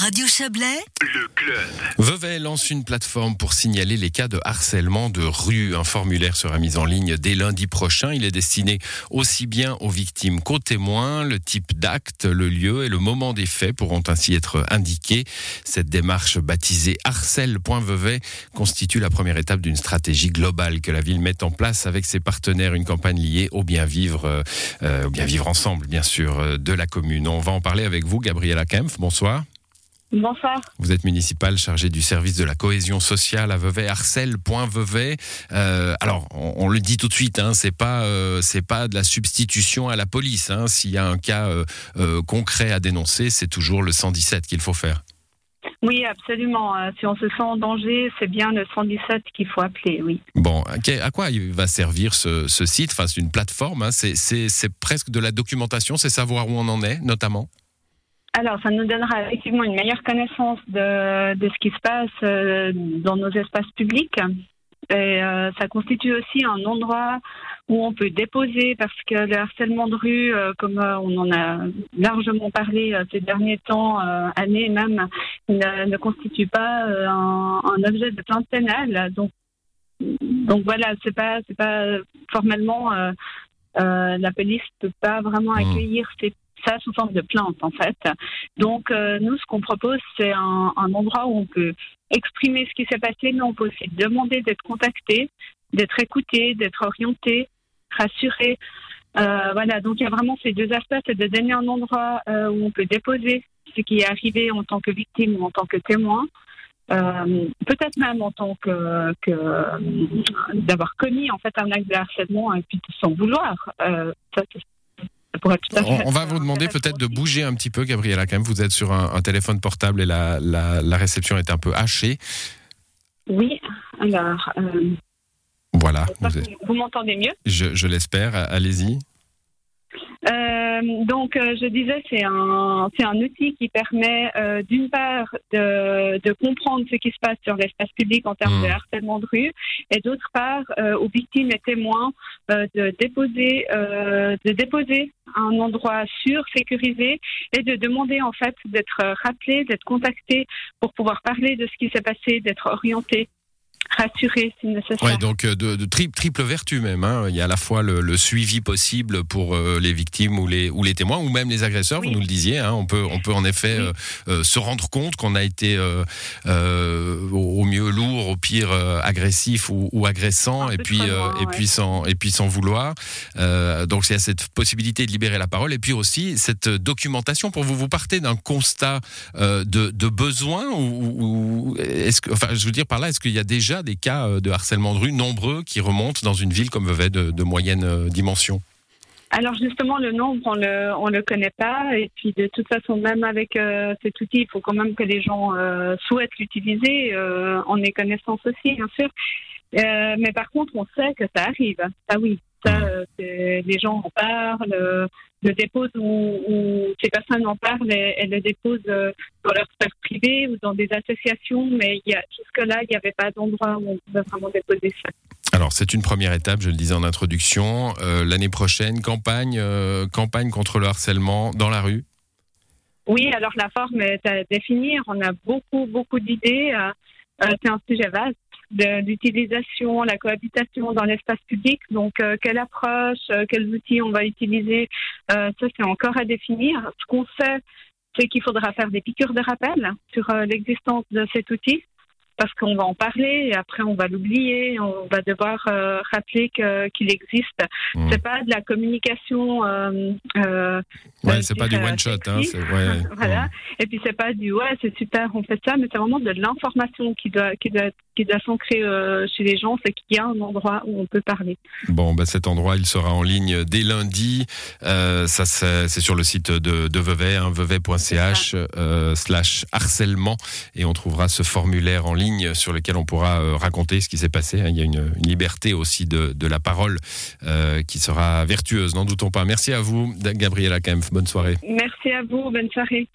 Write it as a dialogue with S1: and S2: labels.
S1: Radio Chablais,
S2: Le club.
S3: Vevey lance une plateforme pour signaler les cas de harcèlement de rue. Un formulaire sera mis en ligne dès lundi prochain. Il est destiné aussi bien aux victimes qu'aux témoins. Le type d'acte, le lieu et le moment des faits pourront ainsi être indiqués. Cette démarche baptisée harcèle.vevey constitue la première étape d'une stratégie globale que la ville met en place avec ses partenaires. Une campagne liée au bien vivre, euh, euh, au bien vivre ensemble, bien sûr, euh, de la commune. On va en parler avec vous, Gabriela Kempf. Bonsoir.
S4: Bonsoir.
S3: Vous êtes municipal chargé du service de la cohésion sociale à Vevey, Arcel.vevey. Euh, alors, on, on le dit tout de suite, hein, c'est pas euh, c'est pas de la substitution à la police. Hein. S'il y a un cas euh, euh, concret à dénoncer, c'est toujours le 117 qu'il faut faire.
S4: Oui, absolument. Si on se sent en danger, c'est bien le 117 qu'il faut appeler, oui.
S3: Bon, à quoi il va servir ce, ce site? Enfin, c'est une plateforme. Hein, c'est presque de la documentation. C'est savoir où on en est, notamment?
S4: Alors, ça nous donnera effectivement une meilleure connaissance de, de ce qui se passe euh, dans nos espaces publics. Et euh, ça constitue aussi un endroit où on peut déposer, parce que le harcèlement de rue, euh, comme euh, on en a largement parlé ces derniers temps, années même, ne, ne constitue pas un, un objet de plainte pénale. Donc, donc voilà, c'est pas, c'est pas formellement la police peut pas vraiment
S3: Mm.
S4: accueillir ces- ça sous forme de plainte en fait. Donc euh, nous, ce qu'on propose, c'est un, endroit où on peut exprimer ce qui s'est passé, mais on peut aussi demander d'être contacté, d'être écouté, d'être orienté, rassuré. Euh, voilà, donc il y a vraiment ces deux aspects, c'est de donner un endroit euh, où on peut déposer ce qui est arrivé en tant que victime ou en tant que témoin. Peut-être même en tant que, d'avoir commis en fait un acte de harcèlement et puis sans vouloir. Euh, ça, tout à fait
S3: On, on va vous demander peut-être de bouger un petit peu, Gabriela. Quand même, vous êtes sur un, un téléphone portable et la, la, la réception est un peu hachée.
S4: Oui, alors, euh,
S3: Voilà. vous
S4: m'entendez mieux.
S3: je, je l'espère. Allez-y.
S4: Euh, donc, euh, je disais, c'est un, c'est un outil qui permet, euh, d'une part, de, de comprendre ce qui se passe sur l'espace public en termes
S3: Mm.
S4: de harcèlement de rue, et d'autre part, euh, aux victimes et témoins euh, de déposer, euh, de déposer un endroit sûr, sécurisé, et de demander en fait d'être rappelé, d'être contacté pour pouvoir parler de ce qui s'est passé, d'être orienté, rassuré si nécessaire.
S3: Ouais, donc euh, de, de tri- triple vertu même. hein. Il y a à la fois le, le suivi possible pour euh, les victimes ou les, ou les témoins, ou même les agresseurs,
S4: Oui.
S3: vous nous le disiez. hein. On, peut, on peut en effet
S4: Oui.
S3: euh, euh, se rendre compte qu'on a été au mieux lourd, au pire agressif ou, ou agressant, et puis,
S4: loin,
S3: et,
S4: ouais.
S3: puis sans, et puis sans vouloir. Donc il y a cette possibilité de libérer la parole, et puis aussi cette documentation. Pour vous, vous partez d'un constat de, de besoin ou, ou- est-ce que, enfin, je veux dire par là, est-ce qu'il y a déjà des cas euh, de harcèlement de rue nombreux qui remontent dans une ville comme Vevey de, moyenne euh, dimension
S4: Alors justement, le nombre, on le, on le connaît pas. Et puis de toute façon, même avec euh, cet outil, il faut quand même que les gens souhaitent l'utiliser, euh, en ait connaissance aussi, bien sûr. Mais par contre, on sait que ça arrive. Ça oui, ça, euh, les gens en parlent, euh, le déposent ou, ou ces personnes en parlent et, et le déposent euh, dans leur sphère privée ou dans des associations. Mais jusque-là, il n'y avait pas d'endroit où on pouvait vraiment déposer ça.
S3: Alors c'est une première étape, je le disais en introduction. Euh, L'année prochaine, campagne, euh, campagne contre le harcèlement dans la rue?
S4: Oui, alors la forme est à définir. On a beaucoup, beaucoup d'idées. Euh, c'est un sujet vaste de l'utilisation, la cohabitation dans l'espace public. Donc, euh, quelle approche, euh, quels outils on va utiliser, euh, ça c'est encore à définir. Ce qu'on sait, c'est qu'il faudra faire des piqûres de rappel sur euh, l'existence de cet outil. Parce qu'on va en parler et après on va l'oublier, on va devoir euh, rappeler que- qu'il existe.
S3: Mmh.
S4: C'est pas de la communication euh, euh,
S3: Ouais,
S4: euh,
S3: c'est pas du
S4: dirais
S3: one shot. Hein,
S4: sexy.
S3: c'est- ouais,
S4: Voilà.
S3: mmh.
S4: Et puis c'est pas du ouais c'est super on fait ça mais c'est vraiment de l'information qui doit qui doit qui doit s'ancrer euh, chez les gens c'est qu'il y a un endroit où on peut parler.
S3: Bon, bah, cet endroit, il sera en ligne dès lundi. Euh, ça, c'est c'est sur le site de, de Vevey, hein, vevey.ch euh, slash harcèlement, et on trouvera ce formulaire en ligne sur lequel on pourra euh, raconter ce qui s'est passé. hein. Il y a une, liberté aussi de, de la parole euh, qui sera vertueuse, n'en doutons pas. Merci à vous, Gabriela Kempf. Bonne soirée.
S4: Merci à vous bonne soirée.